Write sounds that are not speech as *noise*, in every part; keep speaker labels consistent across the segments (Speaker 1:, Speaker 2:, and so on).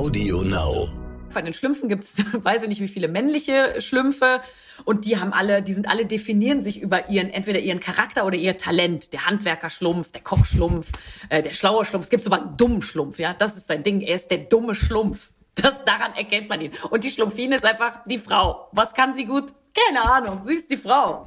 Speaker 1: Audio Now.
Speaker 2: Bei den Schlümpfen gibt es, *laughs* weiß ich nicht, wie viele männliche Schlümpfe. Und die haben alle, die sind alle, definieren sich über ihren, entweder ihren Charakter oder ihr Talent. Der Handwerkerschlumpf, der Kochschlumpf, äh, der schlaue Schlumpf. Es gibt sogar einen dummen Schlumpf, ja. Das ist sein Ding. Er ist der dumme Schlumpf. Das, daran erkennt man ihn. Und die Schlumpfine ist einfach die Frau. Was kann sie gut? Keine Ahnung. Sie ist die Frau.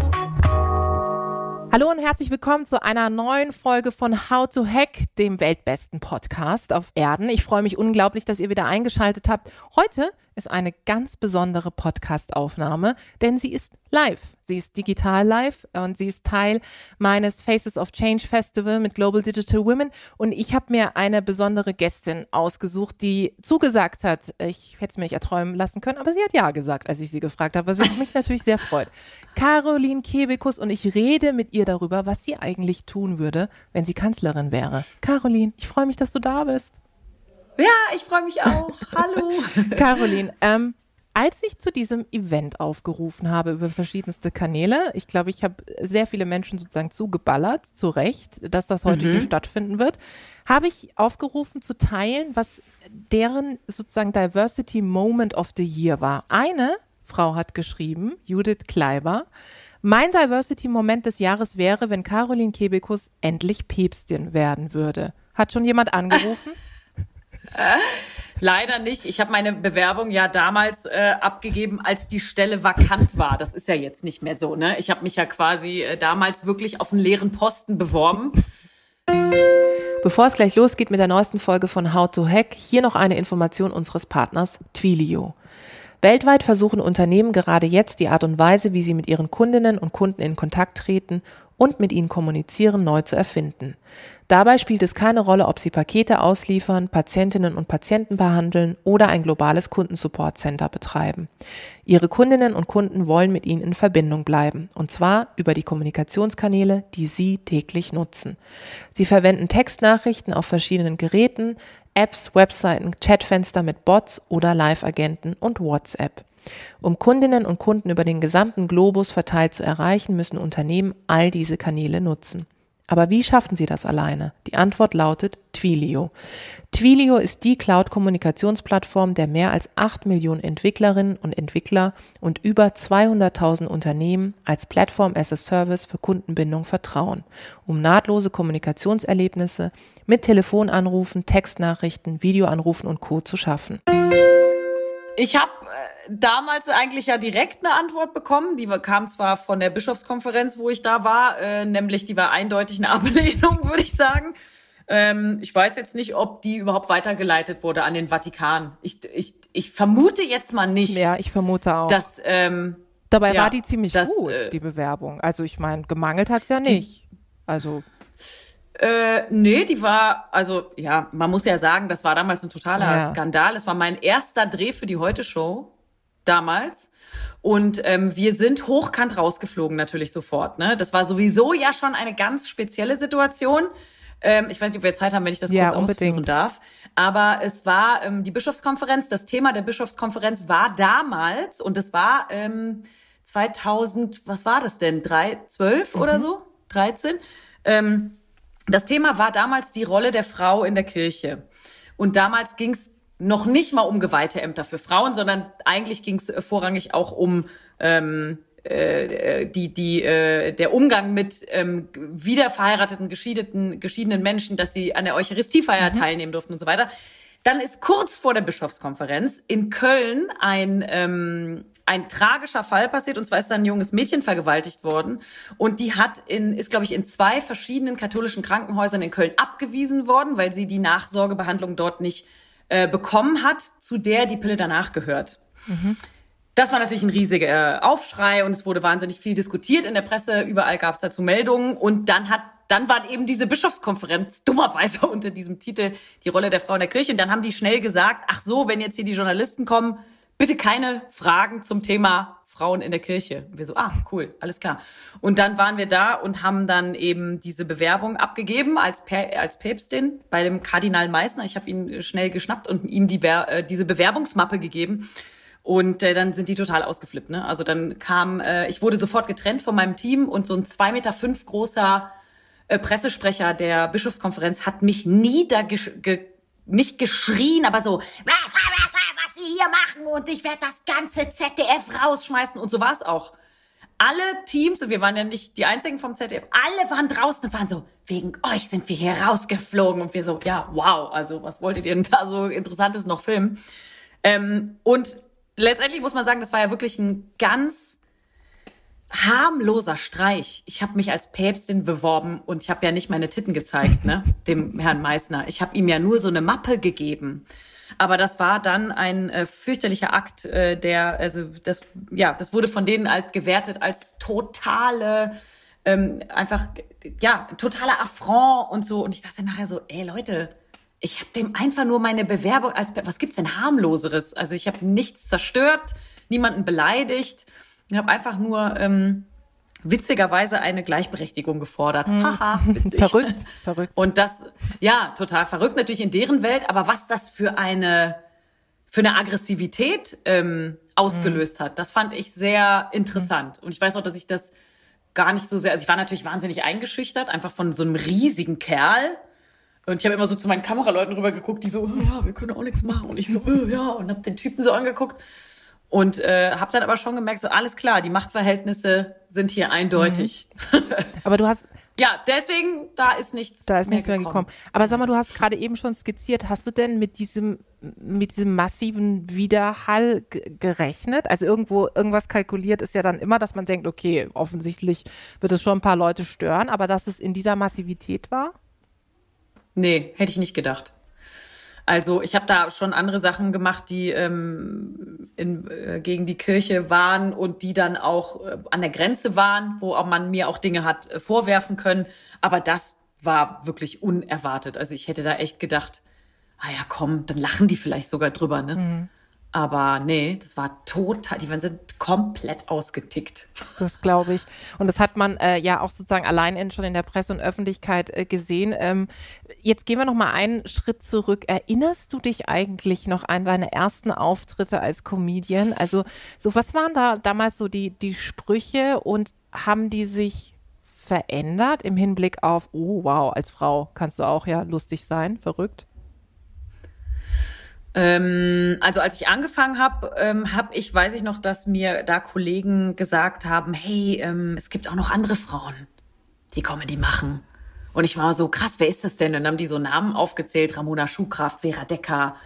Speaker 3: Hallo und herzlich willkommen zu einer neuen Folge von How to Hack, dem weltbesten Podcast auf Erden. Ich freue mich unglaublich, dass ihr wieder eingeschaltet habt. Heute ist eine ganz besondere Podcast-Aufnahme, denn sie ist live. Sie ist digital live und sie ist Teil meines Faces of Change Festival mit Global Digital Women. Und ich habe mir eine besondere Gästin ausgesucht, die zugesagt hat. Ich hätte es mir nicht erträumen lassen können, aber sie hat ja gesagt, als ich sie gefragt habe, was mich natürlich sehr freut. *laughs* Caroline Kebekus und ich rede mit ihr darüber, was sie eigentlich tun würde, wenn sie Kanzlerin wäre. Caroline, ich freue mich, dass du da bist.
Speaker 2: Ja, ich freue mich auch. *laughs* Hallo.
Speaker 3: Caroline, ähm, als ich zu diesem Event aufgerufen habe über verschiedenste Kanäle, ich glaube, ich habe sehr viele Menschen sozusagen zugeballert, zu Recht, dass das heute mhm. hier stattfinden wird, habe ich aufgerufen zu teilen, was deren sozusagen Diversity Moment of the Year war. Eine Frau hat geschrieben, Judith Kleiber, mein Diversity-Moment des Jahres wäre, wenn Caroline Kebekus endlich Päpstin werden würde. Hat schon jemand angerufen? *laughs*
Speaker 2: Leider nicht. Ich habe meine Bewerbung ja damals äh, abgegeben, als die Stelle vakant war. Das ist ja jetzt nicht mehr so. Ne? Ich habe mich ja quasi äh, damals wirklich auf einen leeren Posten beworben.
Speaker 3: Bevor es gleich losgeht mit der neuesten Folge von How to Hack, hier noch eine Information unseres Partners Twilio. Weltweit versuchen Unternehmen gerade jetzt die Art und Weise, wie sie mit ihren Kundinnen und Kunden in Kontakt treten und mit ihnen kommunizieren, neu zu erfinden. Dabei spielt es keine Rolle, ob sie Pakete ausliefern, Patientinnen und Patienten behandeln oder ein globales Kundensupport-Center betreiben. Ihre Kundinnen und Kunden wollen mit ihnen in Verbindung bleiben, und zwar über die Kommunikationskanäle, die sie täglich nutzen. Sie verwenden Textnachrichten auf verschiedenen Geräten, Apps, Webseiten, Chatfenster mit Bots oder Live-Agenten und WhatsApp. Um Kundinnen und Kunden über den gesamten Globus verteilt zu erreichen, müssen Unternehmen all diese Kanäle nutzen. Aber wie schaffen sie das alleine? Die Antwort lautet Twilio. Twilio ist die Cloud-Kommunikationsplattform, der mehr als 8 Millionen Entwicklerinnen und Entwickler und über 200.000 Unternehmen als Plattform as a Service für Kundenbindung vertrauen, um nahtlose Kommunikationserlebnisse mit Telefonanrufen, Textnachrichten, Videoanrufen und Co. zu schaffen.
Speaker 2: Ich habe äh, damals eigentlich ja direkt eine Antwort bekommen. Die kam zwar von der Bischofskonferenz, wo ich da war, äh, nämlich die war eindeutig eine *laughs* Ablehnung, würde ich sagen. Ähm, ich weiß jetzt nicht, ob die überhaupt weitergeleitet wurde an den Vatikan. Ich, ich, ich vermute jetzt mal nicht.
Speaker 3: Ja, ich vermute auch.
Speaker 2: Dass, ähm,
Speaker 3: Dabei ja, war die ziemlich dass, gut, äh, die Bewerbung. Also ich meine, gemangelt hat's ja nicht. Die, also
Speaker 2: äh, nee, die war, also ja, man muss ja sagen, das war damals ein totaler ja. Skandal. Es war mein erster Dreh für die Heute-Show damals. Und ähm, wir sind hochkant rausgeflogen natürlich sofort. Ne? Das war sowieso ja schon eine ganz spezielle Situation. Ähm, ich weiß nicht, ob wir Zeit haben, wenn ich das
Speaker 3: ja,
Speaker 2: kurz unbedingt. ausführen darf. Aber es war ähm, die Bischofskonferenz. Das Thema der Bischofskonferenz war damals und es war ähm, 2000, was war das denn? Drei, zwölf mhm. oder so? 13? Ähm, das Thema war damals die Rolle der Frau in der Kirche. Und damals ging es noch nicht mal um Geweihteämter für Frauen, sondern eigentlich ging es äh, vorrangig auch um ähm, äh, die, die, äh, der Umgang mit ähm, wiederverheirateten, geschiedenen, geschiedenen Menschen, dass sie an der Eucharistiefeier mhm. teilnehmen durften und so weiter. Dann ist kurz vor der Bischofskonferenz in Köln ein ähm, ein tragischer Fall passiert und zwar ist da ein junges Mädchen vergewaltigt worden und die hat in ist glaube ich in zwei verschiedenen katholischen Krankenhäusern in Köln abgewiesen worden, weil sie die Nachsorgebehandlung dort nicht äh, bekommen hat, zu der die Pille danach gehört. Mhm. Das war natürlich ein riesiger äh, Aufschrei und es wurde wahnsinnig viel diskutiert in der Presse. Überall gab es dazu Meldungen und dann hat dann war eben diese Bischofskonferenz dummerweise *laughs* unter diesem Titel die Rolle der Frau in der Kirche. Und dann haben die schnell gesagt, ach so, wenn jetzt hier die Journalisten kommen, bitte keine Fragen zum Thema Frauen in der Kirche. Und wir so, ah, cool, alles klar. Und dann waren wir da und haben dann eben diese Bewerbung abgegeben als, als Päpstin bei dem Kardinal Meissner. Ich habe ihn schnell geschnappt und ihm die, äh, diese Bewerbungsmappe gegeben. Und äh, dann sind die total ausgeflippt. Ne? Also dann kam, äh, ich wurde sofort getrennt von meinem Team und so ein zwei Meter großer äh, Pressesprecher der Bischofskonferenz hat mich niedergesch ge nicht geschrien, aber so, was sie hier machen und ich werde das ganze ZDF rausschmeißen und so war es auch. Alle Teams, wir waren ja nicht die einzigen vom ZDF, alle waren draußen und waren so, wegen euch sind wir hier rausgeflogen und wir so, ja, wow, also was wolltet ihr denn da so Interessantes noch filmen? Ähm, und letztendlich muss man sagen, das war ja wirklich ein ganz harmloser Streich. Ich habe mich als Päpstin beworben und ich habe ja nicht meine Titten gezeigt, ne, *laughs* dem Herrn Meissner. Ich habe ihm ja nur so eine Mappe gegeben. Aber das war dann ein äh, fürchterlicher Akt, äh, der, also das, ja, das wurde von denen halt gewertet als totale, ähm, einfach, ja, totaler Affront und so. Und ich dachte nachher so, ey Leute, ich habe dem einfach nur meine Bewerbung als, was gibt's denn harmloseres? Also ich habe nichts zerstört, niemanden beleidigt ich habe einfach nur ähm, witzigerweise eine Gleichberechtigung gefordert.
Speaker 3: Mhm. Haha, *laughs* witzig. verrückt, verrückt.
Speaker 2: Und das, ja, total verrückt natürlich in deren Welt, aber was das für eine für eine Aggressivität ähm, ausgelöst mhm. hat, das fand ich sehr interessant. Mhm. Und ich weiß auch, dass ich das gar nicht so sehr, also ich war natürlich wahnsinnig eingeschüchtert, einfach von so einem riesigen Kerl. Und ich habe immer so zu meinen Kameraleuten rüber geguckt, die so, ja, wir können auch nichts machen. Und ich so, oh, ja, und habe den Typen so angeguckt. Und äh, habe dann aber schon gemerkt, so alles klar, die Machtverhältnisse sind hier eindeutig.
Speaker 3: Mhm. Aber du hast *laughs*
Speaker 2: ja, deswegen, da ist nichts
Speaker 3: Da ist nichts mehr gekommen. gekommen. Aber sag mal, du hast gerade eben schon skizziert, hast du denn mit diesem, mit diesem massiven Widerhall gerechnet? Also irgendwo, irgendwas kalkuliert ist ja dann immer, dass man denkt, okay, offensichtlich wird es schon ein paar Leute stören, aber dass es in dieser Massivität war?
Speaker 2: Nee, hätte ich nicht gedacht. Also ich habe da schon andere Sachen gemacht, die ähm, in, äh, gegen die Kirche waren und die dann auch äh, an der Grenze waren, wo auch man mir auch Dinge hat äh, vorwerfen können. Aber das war wirklich unerwartet. Also ich hätte da echt gedacht, ah ja, komm, dann lachen die vielleicht sogar drüber, ne? Mhm. Aber nee, das war total, die sind komplett ausgetickt. *laughs*
Speaker 3: Das glaube ich. Und das hat man äh, ja auch sozusagen allein in, schon in der Presse und Öffentlichkeit äh, gesehen. Ähm, jetzt gehen wir noch mal einen Schritt zurück. Erinnerst du dich eigentlich noch an deine ersten Auftritte als Comedian? Also so, was waren da damals so die, die Sprüche und haben die sich verändert im Hinblick auf, oh wow, als Frau kannst du auch ja lustig sein, verrückt?
Speaker 2: Ähm, also als ich angefangen habe, ähm, habe ich, weiß ich noch, dass mir da Kollegen gesagt haben, hey, ähm, es gibt auch noch andere Frauen, die Comedy machen. Und ich war so, krass, wer ist das denn? Und dann haben die so Namen aufgezählt, Ramona Schuhkraft, Vera Decker,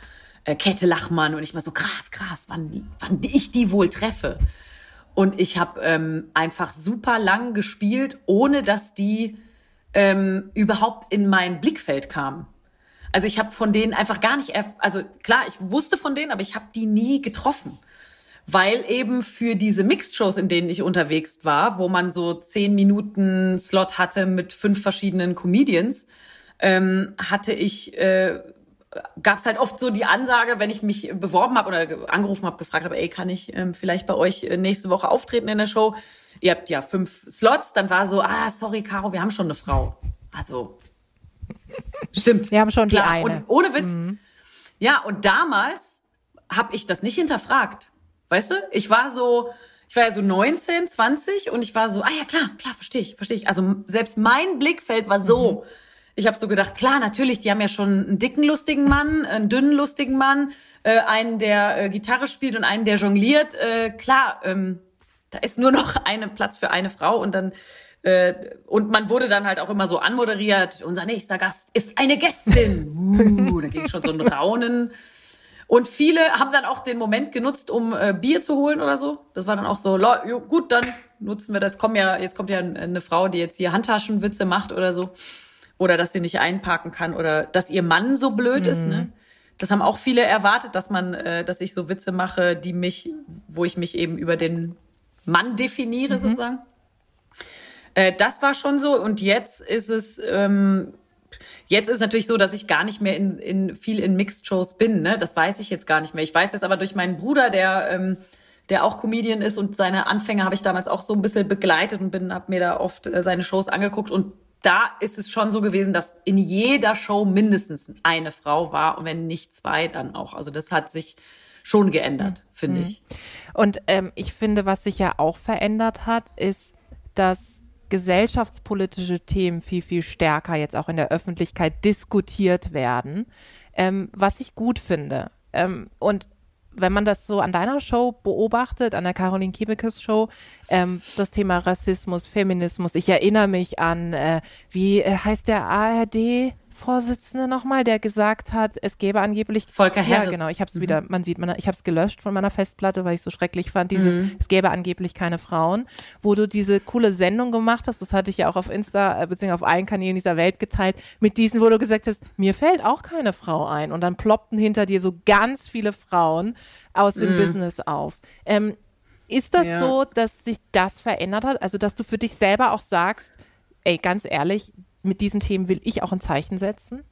Speaker 2: äh, Kette Lachmann. Und ich war so, krass, krass, wann, wann ich die wohl treffe. Und ich habe ähm, einfach super lang gespielt, ohne dass die ähm, überhaupt in mein Blickfeld kamen. Also ich habe von denen einfach gar nicht, also klar, ich wusste von denen, aber ich habe die nie getroffen. Weil eben für diese Mixed-Shows, in denen ich unterwegs war, wo man so zehn Minuten Slot hatte mit fünf verschiedenen Comedians, ähm, hatte ich, äh, gab es halt oft so die Ansage, wenn ich mich beworben habe oder angerufen habe, gefragt habe, ey, kann ich ähm, vielleicht bei euch äh, nächste Woche auftreten in der Show? Ihr habt ja fünf Slots, dann war so, ah, sorry, Caro, wir haben schon eine Frau. Also Stimmt.
Speaker 3: Wir haben schon Klar. die eine.
Speaker 2: Und ohne Witz. Mhm. Ja, und damals habe ich das nicht hinterfragt. Weißt du? Ich war so, ich war ja so 19, 20 und ich war so, ah ja, klar, klar, verstehe ich, verstehe ich. Also selbst mein Blickfeld war so. Mhm. Ich habe so gedacht, klar, natürlich, die haben ja schon einen dicken, lustigen Mann, einen dünnen, lustigen Mann, äh, einen, der äh, Gitarre spielt und einen, der jongliert. Äh, klar, ähm, da ist nur noch *laughs* eine Platz für eine Frau und dann und man wurde dann halt auch immer so anmoderiert, unser nächster Gast ist eine Gästin. Uh, da ging schon so ein Raunen. Und viele haben dann auch den Moment genutzt, um äh, Bier zu holen oder so. Das war dann auch so, gut, dann nutzen wir das. Komm ja, jetzt kommt ja eine Frau, die jetzt hier Handtaschenwitze macht oder so. Oder dass sie nicht einparken kann oder dass ihr Mann so blöd mhm. ist. Ne? Das haben auch viele erwartet, dass man, äh, dass ich so Witze mache, die mich, wo ich mich eben über den Mann definiere mhm. sozusagen. Äh, das war schon so und jetzt ist es ähm, Jetzt ist natürlich so, dass ich gar nicht mehr in, in viel in Mixed Shows bin. Ne? Das weiß ich jetzt gar nicht mehr. Ich weiß das aber durch meinen Bruder, der ähm, der auch Comedian ist und seine Anfänge habe ich damals auch so ein bisschen begleitet und bin habe mir da oft äh, seine Shows angeguckt und da ist es schon so gewesen, dass in jeder Show mindestens eine Frau war und wenn nicht zwei, dann auch. Also das hat sich schon geändert, mhm. finde ich.
Speaker 3: Und ähm, ich finde, was sich ja auch verändert hat, ist, dass gesellschaftspolitische Themen viel, viel stärker jetzt auch in der Öffentlichkeit diskutiert werden, ähm, was ich gut finde. Ähm, und wenn man das so an deiner Show beobachtet, an der Caroline Kiebekes Show, ähm, das Thema Rassismus, Feminismus, ich erinnere mich an, äh, wie äh, heißt der ARD? Vorsitzende nochmal, der gesagt hat, es gäbe angeblich
Speaker 2: Volker Harris.
Speaker 3: Ja, genau. Ich habe es mhm. wieder, man sieht, man, ich habe es gelöscht von meiner Festplatte, weil ich so schrecklich fand. Dieses, mhm. es gäbe angeblich keine Frauen, wo du diese coole Sendung gemacht hast. Das hatte ich ja auch auf Insta äh, beziehungsweise auf allen Kanälen dieser Welt geteilt. Mit diesen, wo du gesagt hast, mir fällt auch keine Frau ein. Und dann ploppten hinter dir so ganz viele Frauen aus dem mhm. Business auf. Ähm, ist das ja. so, dass sich das verändert hat? Also, dass du für dich selber auch sagst, ey, ganz ehrlich, mit diesen Themen will ich auch ein Zeichen setzen?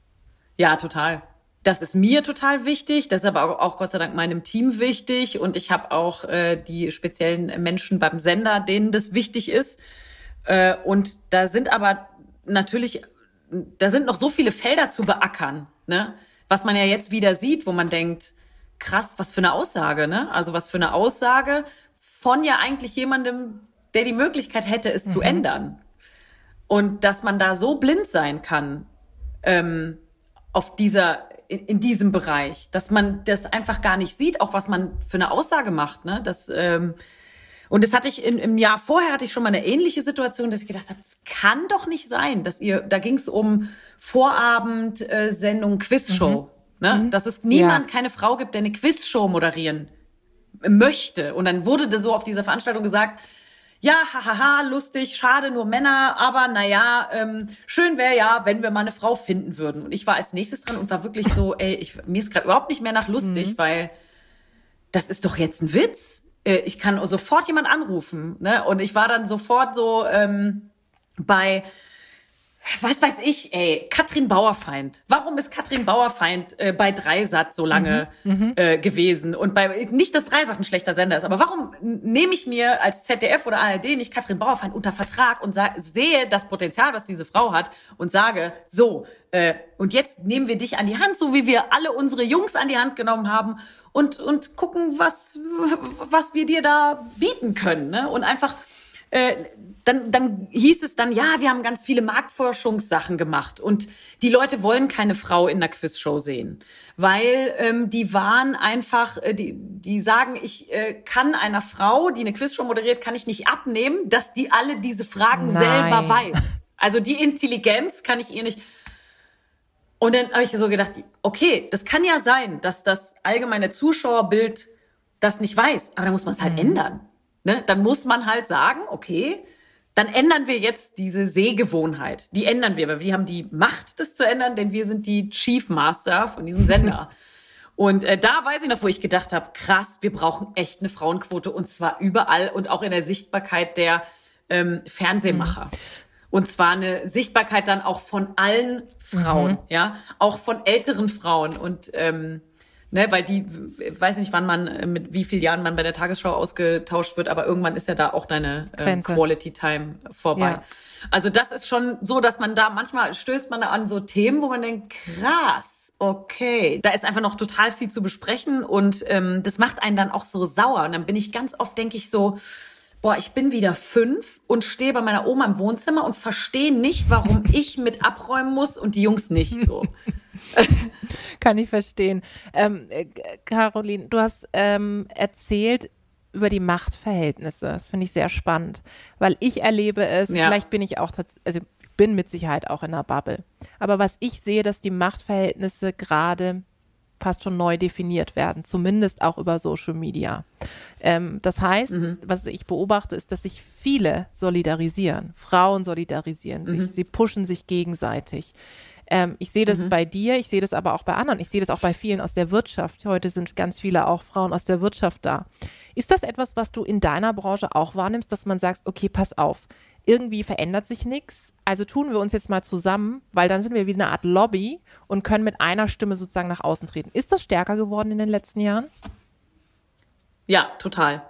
Speaker 2: Ja, total. Das ist mir total wichtig, das ist aber auch, Gott sei Dank meinem Team wichtig und ich habe auch äh, die speziellen Menschen beim Sender, denen das wichtig ist. Äh, und da sind aber natürlich, da sind noch so viele Felder zu beackern, ne? Was man ja jetzt wieder sieht, wo man denkt, krass, was für eine Aussage, ne? Also was für eine Aussage von ja eigentlich jemandem, der die Möglichkeit hätte, es mhm. zu ändern. Und dass man da so blind sein kann ähm, auf dieser, in, in diesem Bereich, dass man das einfach gar nicht sieht, auch was man für eine Aussage macht. Ne? Das, ähm, und das hatte ich in, im Jahr vorher hatte ich schon mal eine ähnliche Situation, dass ich gedacht habe, es kann doch nicht sein, dass ihr, da ging es um Vorabendsendung, äh, Quizshow. Mhm. Ne? Mhm. Dass es niemand, ja. keine Frau gibt, der eine Quizshow moderieren möchte. Und dann wurde das so auf dieser Veranstaltung gesagt, ja, hahaha, lustig, schade, nur Männer, aber naja, ähm, schön wäre ja, wenn wir mal eine Frau finden würden. Und ich war als nächstes dran und war wirklich so, ey, ich, mir ist gerade überhaupt nicht mehr nach lustig, mhm. weil das ist doch jetzt ein Witz. Äh, ich kann sofort jemand anrufen. Ne? Und ich war dann sofort so ähm, bei was weiß ich, ey, Katrin Bauerfeind. Warum ist Katrin Bauerfeind äh, bei Dreisat so lange mhm, mhm, äh, gewesen? Und bei nicht, dass Dreisat ein schlechter Sender ist, aber warum nehme ich mir als ZDF oder ARD nicht Katrin Bauerfeind unter Vertrag und sehe das Potenzial, was diese Frau hat und sage, so, äh, und jetzt nehmen wir dich an die Hand, so wie wir alle unsere Jungs an die Hand genommen haben und, und gucken, was, was wir dir da bieten können. Ne? Und einfach äh, dann, dann hieß es dann, ja, wir haben ganz viele Marktforschungssachen gemacht und die Leute wollen keine Frau in der Quizshow sehen, weil ähm, die waren einfach, äh, die, die sagen, ich äh, kann einer Frau, die eine Quizshow moderiert, kann ich nicht abnehmen, dass die alle diese Fragen Nein. selber weiß. Also die Intelligenz kann ich ihr nicht. Und dann habe ich so gedacht, okay, das kann ja sein, dass das allgemeine Zuschauerbild das nicht weiß, aber da muss man es halt mhm. ändern. Ne? Dann muss man halt sagen, okay, dann ändern wir jetzt diese Sehgewohnheit. Die ändern wir, weil wir haben die Macht, das zu ändern, denn wir sind die Chief Master von diesem Sender. *laughs* und äh, da weiß ich noch, wo ich gedacht habe, krass, wir brauchen echt eine Frauenquote und zwar überall und auch in der Sichtbarkeit der ähm, Fernsehmacher. Mhm. Und zwar eine Sichtbarkeit dann auch von allen Frauen, mhm. ja, auch von älteren Frauen und ähm, ne, weil die, weiß nicht, wann man, äh, mit wie vielen Jahren man bei der Tagesschau ausgetauscht wird, aber irgendwann ist ja da auch deine äh, Quality Time vorbei. Ja. Also das ist schon so, dass man da manchmal stößt man da an so Themen, wo man denkt, krass, okay, da ist einfach noch total viel zu besprechen und ähm, das macht einen dann auch so sauer. Und dann bin ich ganz oft, denke ich so, boah, ich bin wieder fünf und stehe bei meiner Oma im Wohnzimmer und verstehe nicht, warum *laughs* ich mit abräumen muss und die Jungs nicht so. *laughs*
Speaker 3: Kann ich verstehen. Ähm, äh, Caroline, du hast ähm, erzählt über die Machtverhältnisse. Das finde ich sehr spannend, weil ich erlebe es, ja. vielleicht bin ich auch, also bin mit Sicherheit auch in einer Bubble. Aber was ich sehe, dass die Machtverhältnisse gerade fast schon neu definiert werden, zumindest auch über Social Media. Ähm, das heißt, mhm. was ich beobachte, ist, dass sich viele solidarisieren. Frauen solidarisieren sich, mhm. sie pushen sich gegenseitig. Ähm, ich sehe das mhm. bei dir, ich sehe das aber auch bei anderen, ich sehe das auch bei vielen aus der Wirtschaft. Heute sind ganz viele auch Frauen aus der Wirtschaft da. Ist das etwas, was du in deiner Branche auch wahrnimmst, dass man sagt, okay, pass auf, irgendwie verändert sich nichts. Also tun wir uns jetzt mal zusammen, weil dann sind wir wie eine Art Lobby und können mit einer Stimme sozusagen nach außen treten. Ist das stärker geworden in den letzten Jahren?
Speaker 2: Ja, total.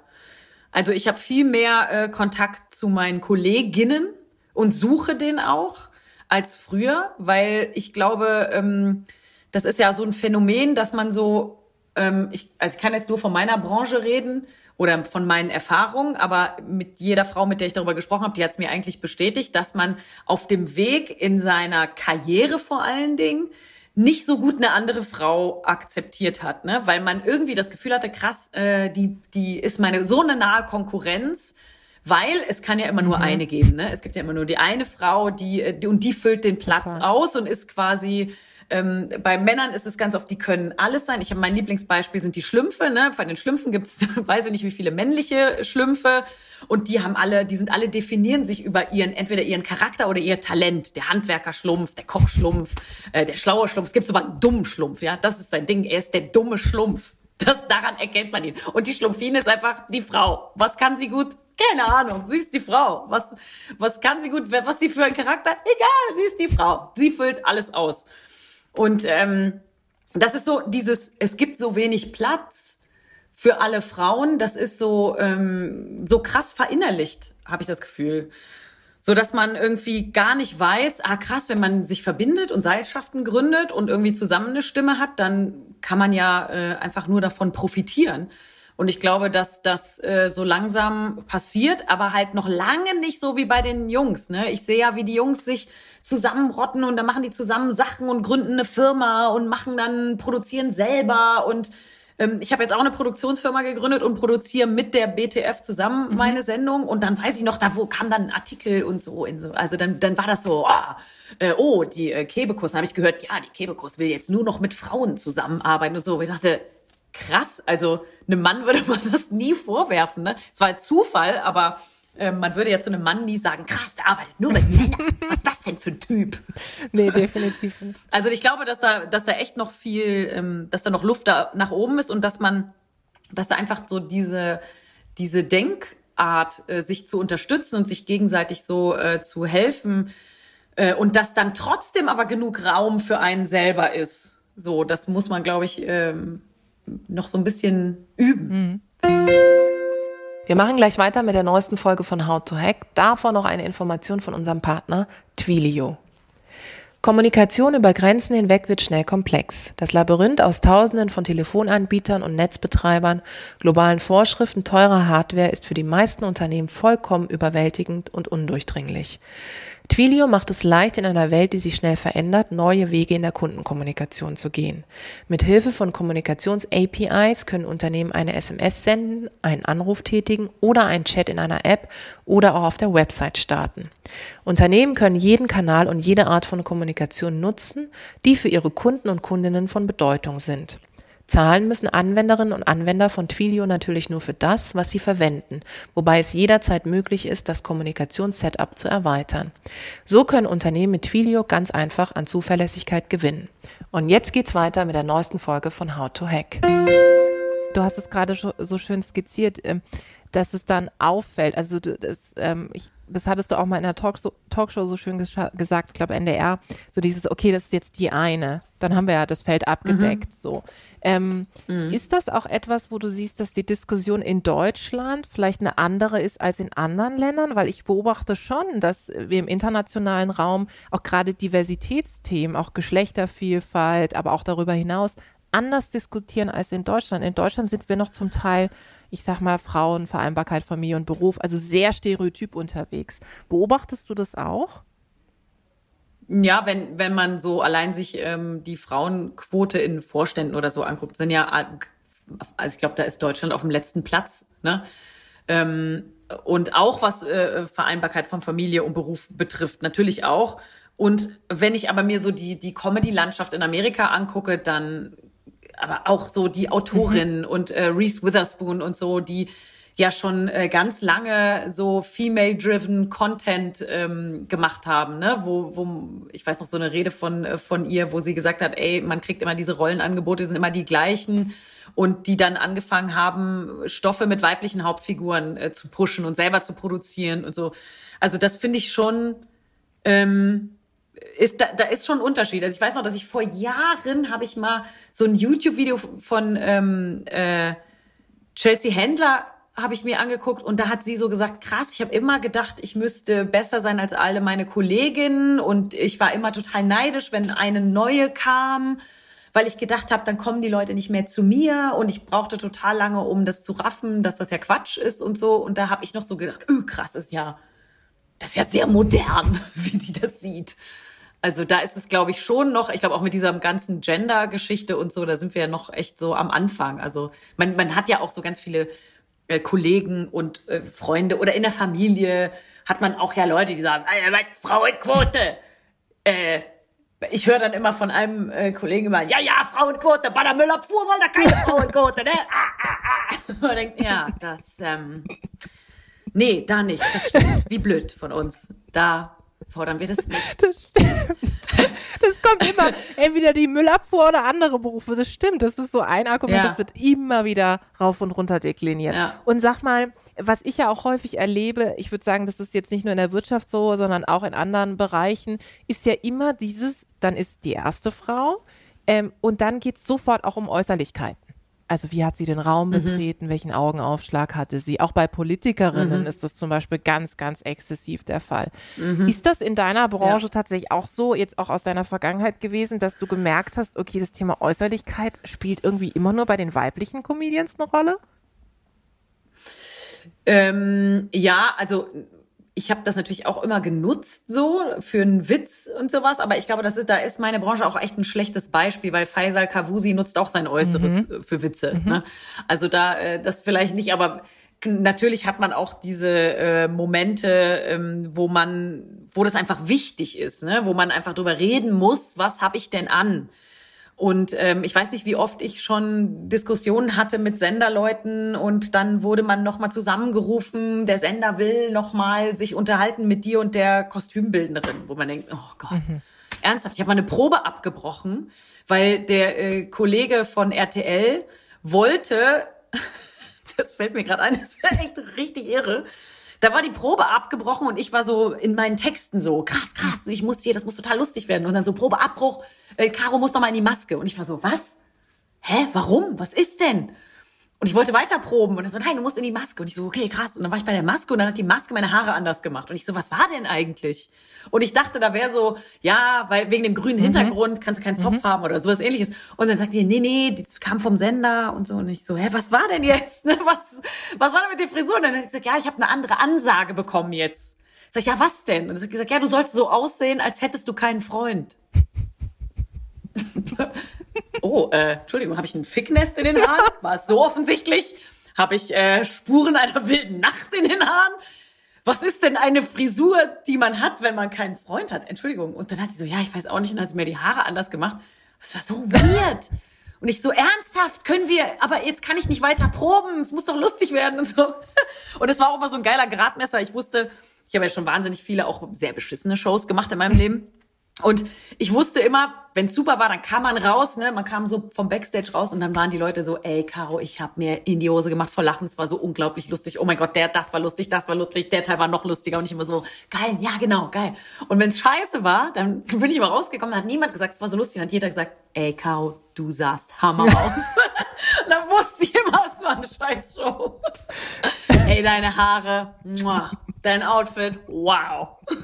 Speaker 2: Also ich habe viel mehr äh, Kontakt zu meinen Kolleginnen und suche den auch als früher, weil ich glaube, ähm, das ist ja so ein Phänomen, dass man so, ähm, ich, also ich kann jetzt nur von meiner Branche reden oder von meinen Erfahrungen, aber mit jeder Frau, mit der ich darüber gesprochen habe, die hat es mir eigentlich bestätigt, dass man auf dem Weg in seiner Karriere vor allen Dingen nicht so gut eine andere Frau akzeptiert hat, ne? weil man irgendwie das Gefühl hatte, krass, äh, die, die ist meine so eine nahe Konkurrenz, weil es kann ja immer nur mhm. eine geben. Ne? Es gibt ja immer nur die eine Frau, die, äh, die und die füllt den Platz Total. aus und ist quasi ähm, bei Männern ist es ganz oft, die können alles sein. Ich habe mein Lieblingsbeispiel sind die Schlümpfe. Ne? Bei den Schlümpfen gibt es, *laughs* weiß ich nicht, wie viele männliche Schlümpfe. Und die haben alle, die sind alle definieren sich über ihren, entweder ihren Charakter oder ihr Talent. Der Handwerkerschlumpf, der Kochschlumpf, äh, der schlaue Schlumpf. Es gibt sogar einen dummen Schlumpf. Ja, das ist sein Ding. Er ist der dumme Schlumpf. Das, daran erkennt man ihn. Und die Schlumpfine ist einfach die Frau. Was kann sie gut? Keine Ahnung. Sie ist die Frau. Was, was kann sie gut? Was sie für ein Charakter? Egal, sie ist die Frau. Sie füllt alles aus. Und ähm, das ist so dieses, es gibt so wenig Platz für alle Frauen. Das ist so ähm, so krass verinnerlicht, habe ich das Gefühl, so dass man irgendwie gar nicht weiß, ah krass, wenn man sich verbindet und Seilschaften gründet und irgendwie zusammen eine Stimme hat, dann kann man ja äh, einfach nur davon profitieren. Und ich glaube, dass das äh, so langsam passiert, aber halt noch lange nicht so wie bei den Jungs. Ne? Ich sehe ja, wie die Jungs sich zusammenrotten und dann machen die zusammen Sachen und gründen eine Firma und machen dann, produzieren selber und ähm, ich habe jetzt auch eine Produktionsfirma gegründet und produziere mit der BTF zusammen mhm. meine Sendung und dann weiß ich noch, da wo kam dann ein Artikel und so in so, also dann dann war das so, oh, äh, oh die äh, Kebekus, habe ich gehört, ja die Kebekus will jetzt nur noch mit Frauen zusammenarbeiten und so. Ich dachte, krass. Also einem Mann würde man *laughs* das nie vorwerfen. Ne? Es war Zufall, aber äh, man würde ja zu einem Mann nie sagen, krass, der arbeitet nur mit Männern. Was ist das denn für ein Typ?
Speaker 3: Nee, definitiv nicht. *laughs*
Speaker 2: Also ich glaube, dass da, dass da echt noch viel, ähm, dass da noch Luft da nach oben ist und dass man, dass da einfach so diese, diese Denkart, äh, sich zu unterstützen und sich gegenseitig so äh, zu helfen äh, und dass dann trotzdem aber genug Raum für einen selber ist. So, das muss man, glaube ich, ähm, noch so ein bisschen üben.
Speaker 3: Mhm. Wir machen gleich weiter mit der neuesten Folge von How to Hack. Davor noch eine Information von unserem Partner Twilio. Kommunikation über Grenzen hinweg wird schnell komplex. Das Labyrinth aus Tausenden von Telefonanbietern und Netzbetreibern, globalen Vorschriften, teurer Hardware ist für die meisten Unternehmen vollkommen überwältigend und undurchdringlich. Twilio macht es leicht, in einer Welt, die sich schnell verändert, neue Wege in der Kundenkommunikation zu gehen. Mit Hilfe von Kommunikations-APIs können Unternehmen eine SMS senden, einen Anruf tätigen oder einen Chat in einer App oder auch auf der Website starten. Unternehmen können jeden Kanal und jede Art von Kommunikation nutzen, die für ihre Kunden und Kundinnen von Bedeutung sind. Zahlen müssen Anwenderinnen und Anwender von Twilio natürlich nur für das, was sie verwenden, wobei es jederzeit möglich ist, das Kommunikationssetup zu erweitern. So können Unternehmen mit Twilio ganz einfach an Zuverlässigkeit gewinnen. Und jetzt geht's weiter mit der neuesten Folge von How to Hack. Du hast es gerade so schön skizziert, ähm, dass es dann auffällt. Also das, ähm, ich das hattest du auch mal in der Talkshow, Talkshow so schön gesagt, ich glaube NDR, so dieses, okay, das ist jetzt die eine, dann haben wir ja das Feld abgedeckt, mhm. so. Ähm, mhm. Ist das auch etwas, wo du siehst, dass die Diskussion in Deutschland vielleicht eine andere ist als in anderen Ländern? Weil ich beobachte schon, dass wir im internationalen Raum auch gerade Diversitätsthemen, auch Geschlechtervielfalt, aber auch darüber hinaus anders diskutieren als in Deutschland. In Deutschland sind wir noch zum Teil ich sag mal, Frauen, Vereinbarkeit, Familie und Beruf, also sehr stereotyp unterwegs. Beobachtest du das auch?
Speaker 2: Ja, wenn, wenn man so allein sich ähm, die Frauenquote in Vorständen oder so anguckt, sind ja, also ich glaube, da ist Deutschland auf dem letzten Platz. Ne? Ähm, und auch was äh, Vereinbarkeit von Familie und Beruf betrifft, natürlich auch. Und wenn ich aber mir so die, die Comedy-Landschaft in Amerika angucke, dann aber auch so die Autorinnen mhm. und äh, Reese Witherspoon und so, die ja schon äh, ganz lange so female-driven Content ähm, gemacht haben, ne? Wo, wo ich weiß noch so eine Rede von äh, von ihr, wo sie gesagt hat, ey, man kriegt immer diese Rollenangebote, sind immer die gleichen und die dann angefangen haben, Stoffe mit weiblichen Hauptfiguren äh, zu pushen und selber zu produzieren und so. Also das finde ich schon. Ähm, ist da, da ist schon ein Unterschied. Also ich weiß noch, dass ich vor Jahren habe ich mal so ein YouTube-Video von ähm, äh, Chelsea Händler habe ich mir angeguckt und da hat sie so gesagt, krass, ich habe immer gedacht, ich müsste besser sein als alle meine Kolleginnen und ich war immer total neidisch, wenn eine neue kam, weil ich gedacht habe, dann kommen die Leute nicht mehr zu mir und ich brauchte total lange, um das zu raffen, dass das ja Quatsch ist und so und da habe ich noch so gedacht, öh, krass, ist ja das ist ja sehr modern, *laughs* wie die das sieht. Also da ist es, glaube ich, schon noch, ich glaube auch mit dieser ganzen Gender-Geschichte und so, da sind wir ja noch echt so am Anfang. Also man, man hat ja auch so ganz viele äh, Kollegen und äh, Freunde oder in der Familie hat man auch ja Leute, die sagen, Frauenquote. äh, ich höre dann immer von einem äh, Kollegen immer, ja, ja, Frauenquote, bei der Müllabfuhr wollen da keine Frauenquote, ne? Ah, ah, ah. Man denkt, ja, das, ähm, nee, da nicht, das stimmt. Wie blöd von uns. Da fordern wir das *laughs* nicht.
Speaker 3: Das stimmt. Das kommt immer, entweder die Müllabfuhr oder andere Berufe. Das stimmt. Das ist so ein Argument, ja. das wird immer wieder rauf und runter dekliniert. Ja. Und sag mal, was ich ja auch häufig erlebe, ich würde sagen, das ist jetzt nicht nur in der Wirtschaft so, sondern auch in anderen Bereichen, ist ja immer dieses, dann ist die erste Frau ähm, und dann geht es sofort auch um Äußerlichkeiten. Also wie hat sie den Raum mhm. betreten, welchen Augenaufschlag hatte sie? Auch bei Politikerinnen mhm. ist das zum Beispiel ganz, ganz exzessiv der Fall. Mhm. Ist das in deiner Branche ja. tatsächlich auch so, jetzt auch aus deiner Vergangenheit gewesen, dass du gemerkt hast, okay, das Thema Äußerlichkeit spielt irgendwie immer nur bei den weiblichen Comedians eine Rolle?
Speaker 2: Ähm, ja, also ich habe das natürlich auch immer genutzt so für einen Witz und sowas, aber ich glaube, das ist da ist meine Branche auch echt ein schlechtes Beispiel, weil Faisal Kavusi nutzt auch sein Äußeres mhm. für Witze. Mhm. Ne? Also da äh, das vielleicht nicht, aber natürlich hat man auch diese äh, Momente, ähm, wo man, wo das einfach wichtig ist, ne? wo man einfach drüber reden muss, was habe ich denn an? Und ähm, ich weiß nicht, wie oft ich schon Diskussionen hatte mit Senderleuten und dann wurde man nochmal zusammengerufen, der Sender will nochmal sich unterhalten mit dir und der Kostümbildnerin, wo man denkt, oh Gott. Mhm. Ernsthaft, ich habe mal eine Probe abgebrochen, weil der äh, Kollege von RTL wollte, *laughs* das fällt mir gerade ein, das ist echt richtig irre, da war die Probe abgebrochen und ich war so in meinen Texten so, krass, krass, ich muss hier, das muss total lustig werden. Und dann so Probeabbruch, äh, Caro muss noch mal in die Maske. Und ich war so, was? Hä, warum? Was ist denn? Und ich wollte weiter proben und er so, nein, du musst in die Maske. Und ich so, okay, krass. Und dann war ich bei der Maske und dann hat die Maske meine Haare anders gemacht. Und ich so, was war denn eigentlich? Und ich dachte, da wäre so, ja, weil wegen dem grünen mhm. Hintergrund kannst du keinen Zopf mhm. haben oder sowas ähnliches. Und dann sagt die, nee, nee, die kam vom Sender und so. Und ich so, hä, was war denn jetzt? *laughs* Was, was war denn mit der Frisur? Und dann hat sie gesagt, ja, ich habe eine andere Ansage bekommen jetzt. Sag ich, ja, was denn? Und dann hat sie gesagt, ja, du sollst so aussehen, als hättest du keinen Freund. *laughs* oh, äh, Entschuldigung, habe ich ein Ficknest in den Haaren? *laughs* War es so offensichtlich? Habe ich äh, Spuren einer wilden Nacht in den Haaren? Was ist denn eine Frisur, die man hat, wenn man keinen Freund hat? Entschuldigung. Und dann hat sie so, ja, ich weiß auch nicht, und hat sie mir die Haare anders gemacht. Das war so weird. Und ich so, ernsthaft, können wir, aber jetzt kann ich nicht weiter proben, es muss doch lustig werden und so. *laughs* Und es war auch immer so ein geiler Gradmesser. Ich wusste, ich habe ja schon wahnsinnig viele auch sehr beschissene Shows gemacht in meinem Leben. Und ich wusste immer, wenn es super war, dann kam man raus, ne? Man kam so vom Backstage raus und dann waren die Leute so, ey, Caro, ich habe mir in die Hose gemacht vor Lachen, es war so unglaublich lustig. Oh mein Gott, der, das war lustig, das war lustig, der Teil war noch lustiger und ich immer so, geil, ja genau, geil. Und wenn es scheiße war, dann *laughs* bin ich immer rausgekommen, dann hat niemand gesagt, es war so lustig, dann hat jeder gesagt, ey, Caro, du sahst Hammer aus. und *laughs* dann wusste ich immer, es war eine Scheißshow. *laughs* ey, deine Haare, muah, dein Outfit, wow. *laughs*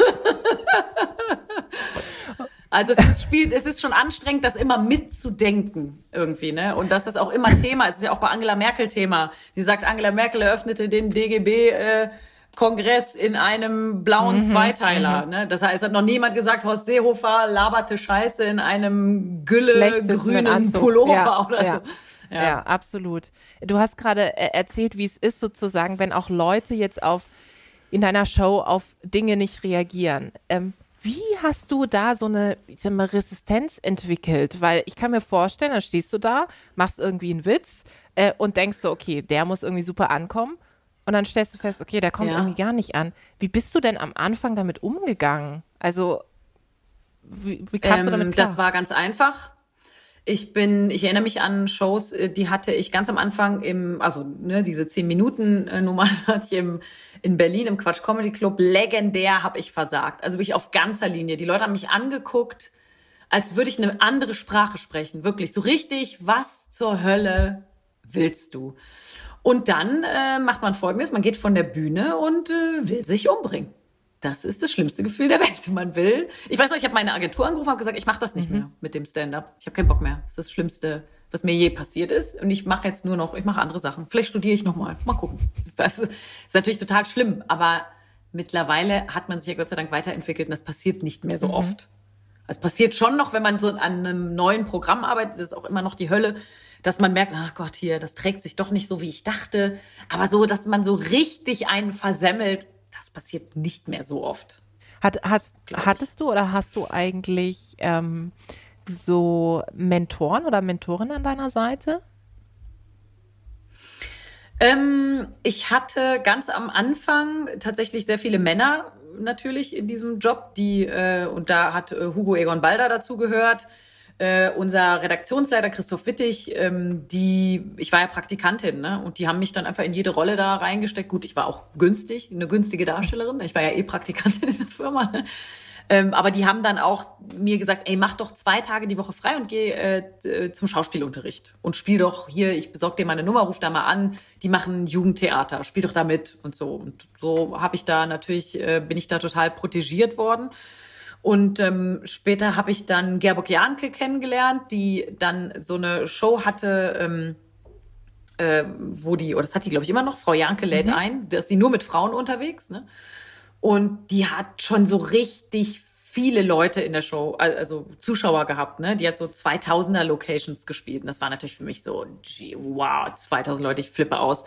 Speaker 2: Also es ist, spielt, es ist schon anstrengend, das immer mitzudenken irgendwie, ne? Und dass das auch immer Thema ist. Es ist ja auch bei Angela Merkel Thema. Die sagt, Angela Merkel eröffnete den DGB äh, Kongress in einem blauen mhm, Zweiteiler. Mhm. Ne? Das heißt, hat noch niemand gesagt, Horst Seehofer laberte Scheiße in einem gülle-grünen Pullover ja, oder ja.
Speaker 3: so. Ja. ja, absolut. Du hast gerade äh, erzählt, wie es ist sozusagen, wenn auch Leute jetzt auf in deiner Show auf Dinge nicht reagieren. Ähm, wie hast du da so eine ich sag mal, Resistenz entwickelt? Weil ich kann mir vorstellen, dann stehst du da, machst irgendwie einen Witz äh, und denkst so, okay, der muss irgendwie super ankommen. Und und dann stellst du fest, okay, der kommt ja. irgendwie gar nicht an. Wie bist du denn am Anfang damit umgegangen? Also,
Speaker 2: wie, wie kamst ähm, du damit klar? Das war ganz einfach. Ich bin, ich erinnere mich an Shows, äh, die hatte ich ganz am Anfang im, also ne, diese zehn Minuten äh, Nummer *laughs* hatte ich im, in Berlin im Quatsch Comedy Club. Legendär habe ich versagt. Also wirklich auf ganzer Linie. Die Leute haben mich angeguckt, als würde ich eine andere Sprache sprechen. Wirklich so richtig. Was zur Hölle willst du? Und dann äh, macht man Folgendes: Man geht von der Bühne und äh, will sich umbringen. Das ist das schlimmste Gefühl der Welt. Man will. Ich weiß noch, ich habe meine Agentur angerufen und gesagt, ich mache das nicht mhm. mehr mit dem Stand-up. Ich habe keinen Bock mehr. Das ist das Schlimmste, was mir je passiert ist. Und ich mache jetzt nur noch, ich mache andere Sachen. Vielleicht studiere ich nochmal. Mal gucken. Das ist natürlich total schlimm, aber mittlerweile hat man sich ja Gott sei Dank weiterentwickelt und das passiert nicht mehr so mhm. oft. Es passiert schon noch, wenn man so an einem neuen Programm arbeitet, das ist auch immer noch die Hölle, dass man merkt, ach Gott, hier, das trägt sich doch nicht so, wie ich dachte. Aber so, dass man so richtig einen versemmelt, das passiert nicht mehr so oft.
Speaker 3: Hat, hast, hattest du oder hast du eigentlich ähm, so Mentoren oder Mentorinnen an deiner Seite?
Speaker 2: Ähm, ich hatte ganz am Anfang tatsächlich sehr viele Männer natürlich in diesem Job, die äh, und da hat äh, Hugo Egon Balder dazu gehört äh, unser Redaktionsleiter Christoph Wittig, ähm, die, ich war ja Praktikantin, ne? Und die haben mich dann einfach in jede Rolle da reingesteckt. Gut, ich war auch günstig, eine günstige Darstellerin. Ich war ja eh Praktikantin in der Firma. Ne? Ähm, aber die haben dann auch mir gesagt, ey, mach doch zwei Tage die Woche frei und geh äh, zum Schauspielunterricht und spiel doch hier, ich besorg dir meine Nummer, ruf da mal an, die machen Jugendtheater, spiel doch da mit und so. Und so habe ich da natürlich, äh, bin ich da total protegiert worden. Und ähm, später habe ich dann Gerburg Janke kennengelernt, die dann so eine Show hatte, ähm, äh, wo die, oder das hat die, glaube ich, immer noch, Frau Janke lädt mhm. ein, da ist sie nur mit Frauen unterwegs, ne? Und die hat schon so richtig viele Leute in der Show, also Zuschauer gehabt, ne? Die hat so 2000er Locations gespielt. Und das war natürlich für mich so, gee, wow, 2000 Leute, ich flippe aus.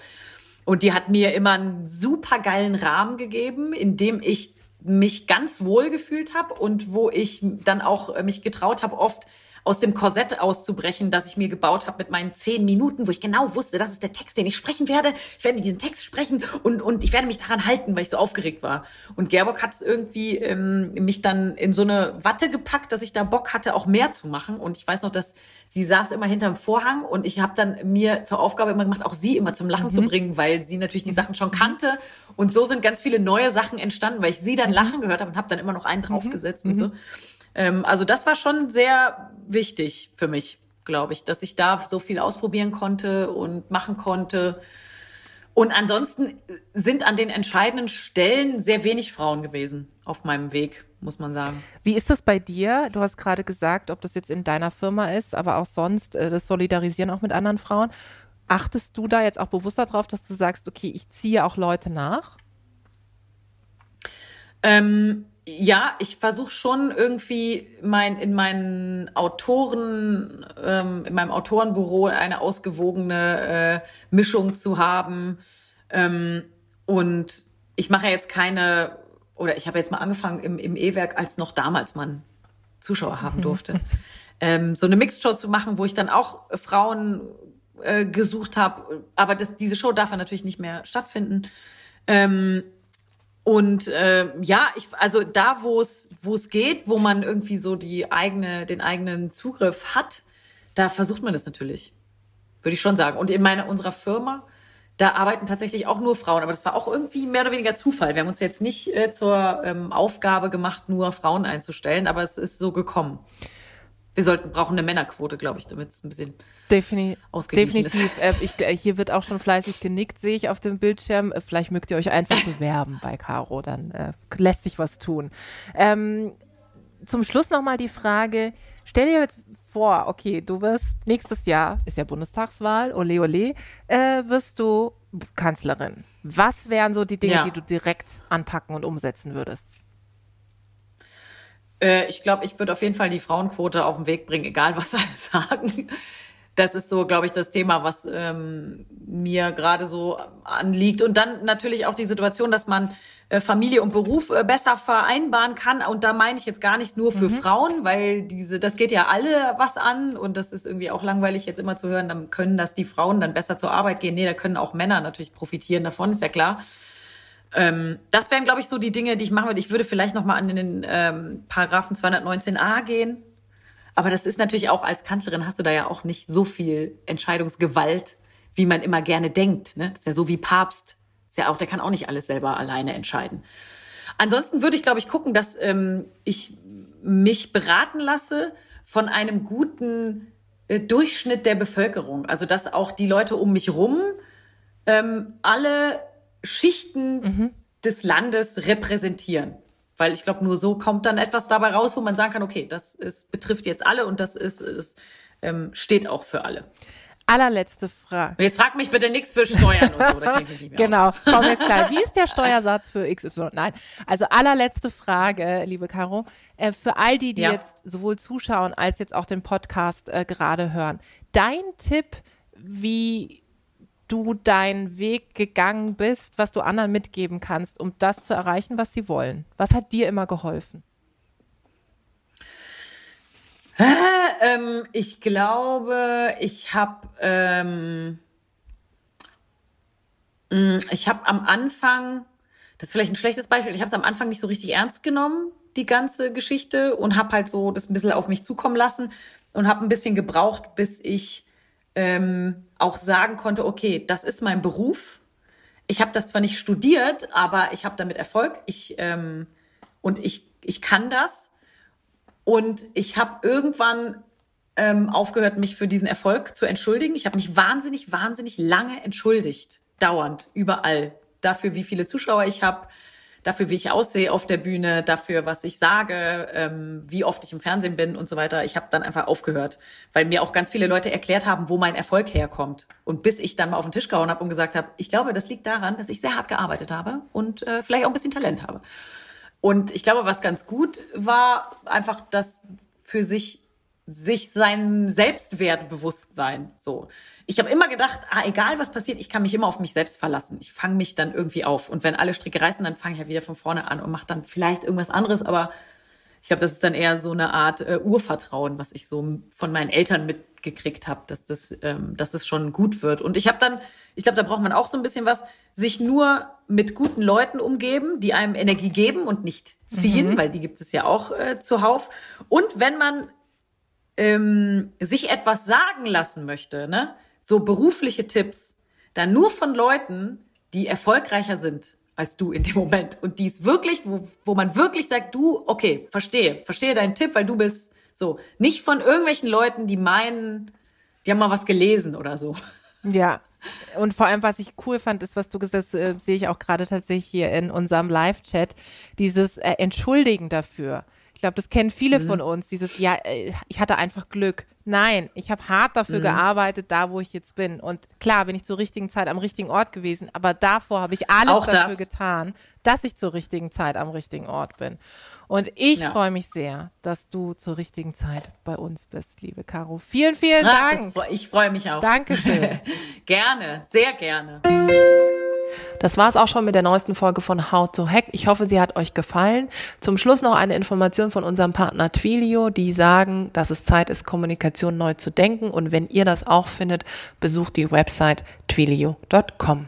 Speaker 2: Und die hat mir immer einen super geilen Rahmen gegeben, in dem ich mich ganz wohl gefühlt habe und wo ich dann auch äh, mich getraut habe, oft aus dem Korsett auszubrechen, das ich mir gebaut habe mit meinen zehn Minuten, wo ich genau wusste, das ist der Text, den ich sprechen werde. Ich werde diesen Text sprechen und, und ich werde mich daran halten, weil ich so aufgeregt war. Und Gerbock hat es irgendwie ähm, mich dann in so eine Watte gepackt, dass ich da Bock hatte, auch mehr zu machen. Und ich weiß noch, dass sie saß immer hinterm Vorhang und ich habe dann mir zur Aufgabe immer gemacht, auch sie immer zum Lachen mhm. zu bringen, weil sie natürlich die mhm. Sachen schon kannte. Und so sind ganz viele neue Sachen entstanden, weil ich sie dann mhm. lachen gehört habe und habe dann immer noch einen mhm. draufgesetzt mhm. und so. Ähm, also das war schon sehr wichtig für mich, glaube ich, dass ich da so viel ausprobieren konnte und machen konnte. Und ansonsten sind an den entscheidenden Stellen sehr wenig Frauen gewesen auf meinem Weg, muss man sagen.
Speaker 3: Wie ist das bei dir? Du hast gerade gesagt, ob das jetzt in deiner Firma ist, aber auch sonst, äh, das Solidarisieren auch mit anderen Frauen. Achtest du da jetzt auch bewusster drauf, dass du sagst, okay, ich ziehe auch Leute nach?
Speaker 2: Ähm, ja, ich versuche schon irgendwie mein, in meinen Autoren, ähm, in meinem Autorenbüro eine ausgewogene äh, Mischung zu haben. Ähm, und ich mache jetzt keine, oder ich habe jetzt mal angefangen im, im E-Werk, als noch damals man Zuschauer haben durfte, ähm, so eine Mixed-Show zu machen, wo ich dann auch Frauen äh, gesucht habe. Aber das, diese Show darf ja natürlich nicht mehr stattfinden. Ähm, und äh, ja, ich, also da, wo es wo es geht, wo man irgendwie so die eigene, den eigenen Zugriff hat, da versucht man das natürlich, würde ich schon sagen. Und in meiner unserer Firma, da arbeiten tatsächlich auch nur Frauen, aber das war auch irgendwie mehr oder weniger Zufall. Wir haben uns jetzt nicht äh, zur ähm, Aufgabe gemacht, nur Frauen einzustellen, aber es ist so gekommen. Wir sollten brauchen eine Männerquote, glaube ich, damit es ein bisschen
Speaker 3: Defini definitiv. Äh, ich, äh, hier wird auch schon fleißig genickt, sehe ich auf dem Bildschirm. Äh, vielleicht mögt ihr euch einfach *laughs* bewerben bei Caro, dann äh, lässt sich was tun. Ähm, zum Schluss nochmal die Frage, stell dir jetzt vor, okay, du wirst nächstes Jahr, ist ja Bundestagswahl, ole ole, äh, wirst du Kanzlerin. Was wären so die Dinge, ja. die du direkt anpacken und umsetzen würdest?
Speaker 2: Äh, ich glaube, ich würde auf jeden Fall die Frauenquote auf den Weg bringen, egal was *laughs* alle sagen. das ist so, glaube ich, das Thema, was ähm, mir gerade so anliegt. Und dann natürlich auch die Situation, dass man äh, Familie und Beruf äh, besser vereinbaren kann. Und da meine ich jetzt gar nicht nur für mhm. Frauen, weil diese, das geht ja alle was an und das ist irgendwie auch langweilig jetzt immer zu hören, dann können das die Frauen dann besser zur Arbeit gehen. Nee, da können auch Männer natürlich profitieren davon, ist ja klar. Ähm, das wären, glaube ich, so die Dinge, die ich machen würde. Ich würde vielleicht noch mal an den ähm, Paragraphen 219a gehen aber das ist natürlich auch als Kanzlerin hast du da ja auch nicht so viel Entscheidungsgewalt, wie man immer gerne denkt. Ne? Das ist ja so wie Papst. ist ja auch, der kann auch nicht alles selber alleine entscheiden. Ansonsten würde ich, glaube ich, gucken, dass ähm, ich mich beraten lasse von einem guten äh, Durchschnitt der Bevölkerung. Also dass auch die Leute um mich rum ähm, alle Schichten mhm. des Landes repräsentieren. Weil ich glaube, nur so kommt dann etwas dabei raus, wo man sagen kann, okay, das ist, betrifft jetzt alle und das ist, ist ähm, steht auch für alle.
Speaker 3: Allerletzte Frage.
Speaker 2: Und jetzt frag mich bitte nichts für Steuern und so. Da
Speaker 3: ich nicht mehr *laughs* genau, komm jetzt klar. Wie ist der Steuersatz für XY? Nein, also allerletzte Frage, liebe Caro. Äh, für all die, die ja. jetzt sowohl zuschauen als jetzt auch den Podcast äh, gerade hören. Dein Tipp, wie du deinen Weg gegangen bist, was du anderen mitgeben kannst, um das zu erreichen, was sie wollen? Was hat dir immer geholfen?
Speaker 2: Äh, ähm, ich glaube, ich habe ähm, mm, ich habe am Anfang, das ist vielleicht ein schlechtes Beispiel, ich habe es am Anfang nicht so richtig ernst genommen, die ganze Geschichte und habe halt so das ein bisschen auf mich zukommen lassen und habe ein bisschen gebraucht, bis ich ähm, auch sagen konnte, okay, das ist mein Beruf. Ich habe das zwar nicht studiert, aber ich habe damit Erfolg. Ich ähm, und ich ich kann das. Und ich habe irgendwann ähm, aufgehört, mich für diesen Erfolg zu entschuldigen. Ich habe mich wahnsinnig, wahnsinnig lange entschuldigt, dauernd, überall, dafür, wie viele Zuschauer ich habe, dafür, wie ich aussehe auf der Bühne, dafür, was ich sage, ähm, wie oft ich im Fernsehen bin und so weiter. Ich habe dann einfach aufgehört, weil mir auch ganz viele Leute erklärt haben, wo mein Erfolg herkommt. Und bis ich dann mal auf den Tisch gehauen habe und gesagt habe, ich glaube, das liegt daran, dass ich sehr hart gearbeitet habe und äh, vielleicht auch ein bisschen Talent habe. Und ich glaube, was ganz gut war, einfach das für sich sich sein Selbstwert bewusst sein. So, ich habe immer gedacht, ah, egal was passiert, ich kann mich immer auf mich selbst verlassen. Ich fange mich dann irgendwie auf. Und wenn alle Stricke reißen, dann fange ich ja wieder von vorne an und mache dann vielleicht irgendwas anderes. Aber ich glaube, das ist dann eher so eine Art äh, Urvertrauen, was ich so von meinen Eltern mitgekriegt habe, dass das, ähm, dass das schon gut wird. Und ich habe dann, ich glaube, da braucht man auch so ein bisschen was, sich nur mit guten Leuten umgeben, die einem Energie geben und nicht ziehen, mhm. weil die gibt es ja auch äh, zuhauf. Und wenn man ähm, sich etwas sagen lassen möchte, ne, so berufliche Tipps, dann nur von Leuten, die erfolgreicher sind als du in dem Moment und die es wirklich, wo, wo man wirklich sagt, du, okay, verstehe, verstehe deinen Tipp, weil du bist so, nicht von irgendwelchen Leuten, die meinen, die haben mal was gelesen oder so.
Speaker 3: Ja, und vor allem, was ich cool fand, ist, was du gesagt hast, äh, sehe ich auch gerade tatsächlich hier in unserem Live-Chat, dieses äh, Entschuldigen dafür. Ich glaube, das kennen viele mhm. von uns, dieses, ja, äh, ich hatte einfach Glück. Nein, ich habe hart dafür mhm. gearbeitet, da wo ich jetzt bin. Und klar bin ich zur richtigen Zeit am richtigen Ort gewesen, aber davor habe ich alles Auch dafür das. getan, dass ich zur richtigen Zeit am richtigen Ort bin. Und ich ja. freue mich sehr, dass du zur richtigen Zeit bei uns bist, liebe Caro. Vielen, vielen Ach, Dank.
Speaker 2: ich freue mich auch.
Speaker 3: Dankeschön. *laughs*
Speaker 2: gerne, sehr gerne.
Speaker 3: Das war es auch schon mit der neuesten Folge von How to Hack. Ich hoffe, sie hat euch gefallen. Zum Schluss noch eine Information von unserem Partner Twilio, die sagen, dass es Zeit ist, Kommunikation neu zu denken. Und wenn ihr das auch findet, besucht die Website twilio.com.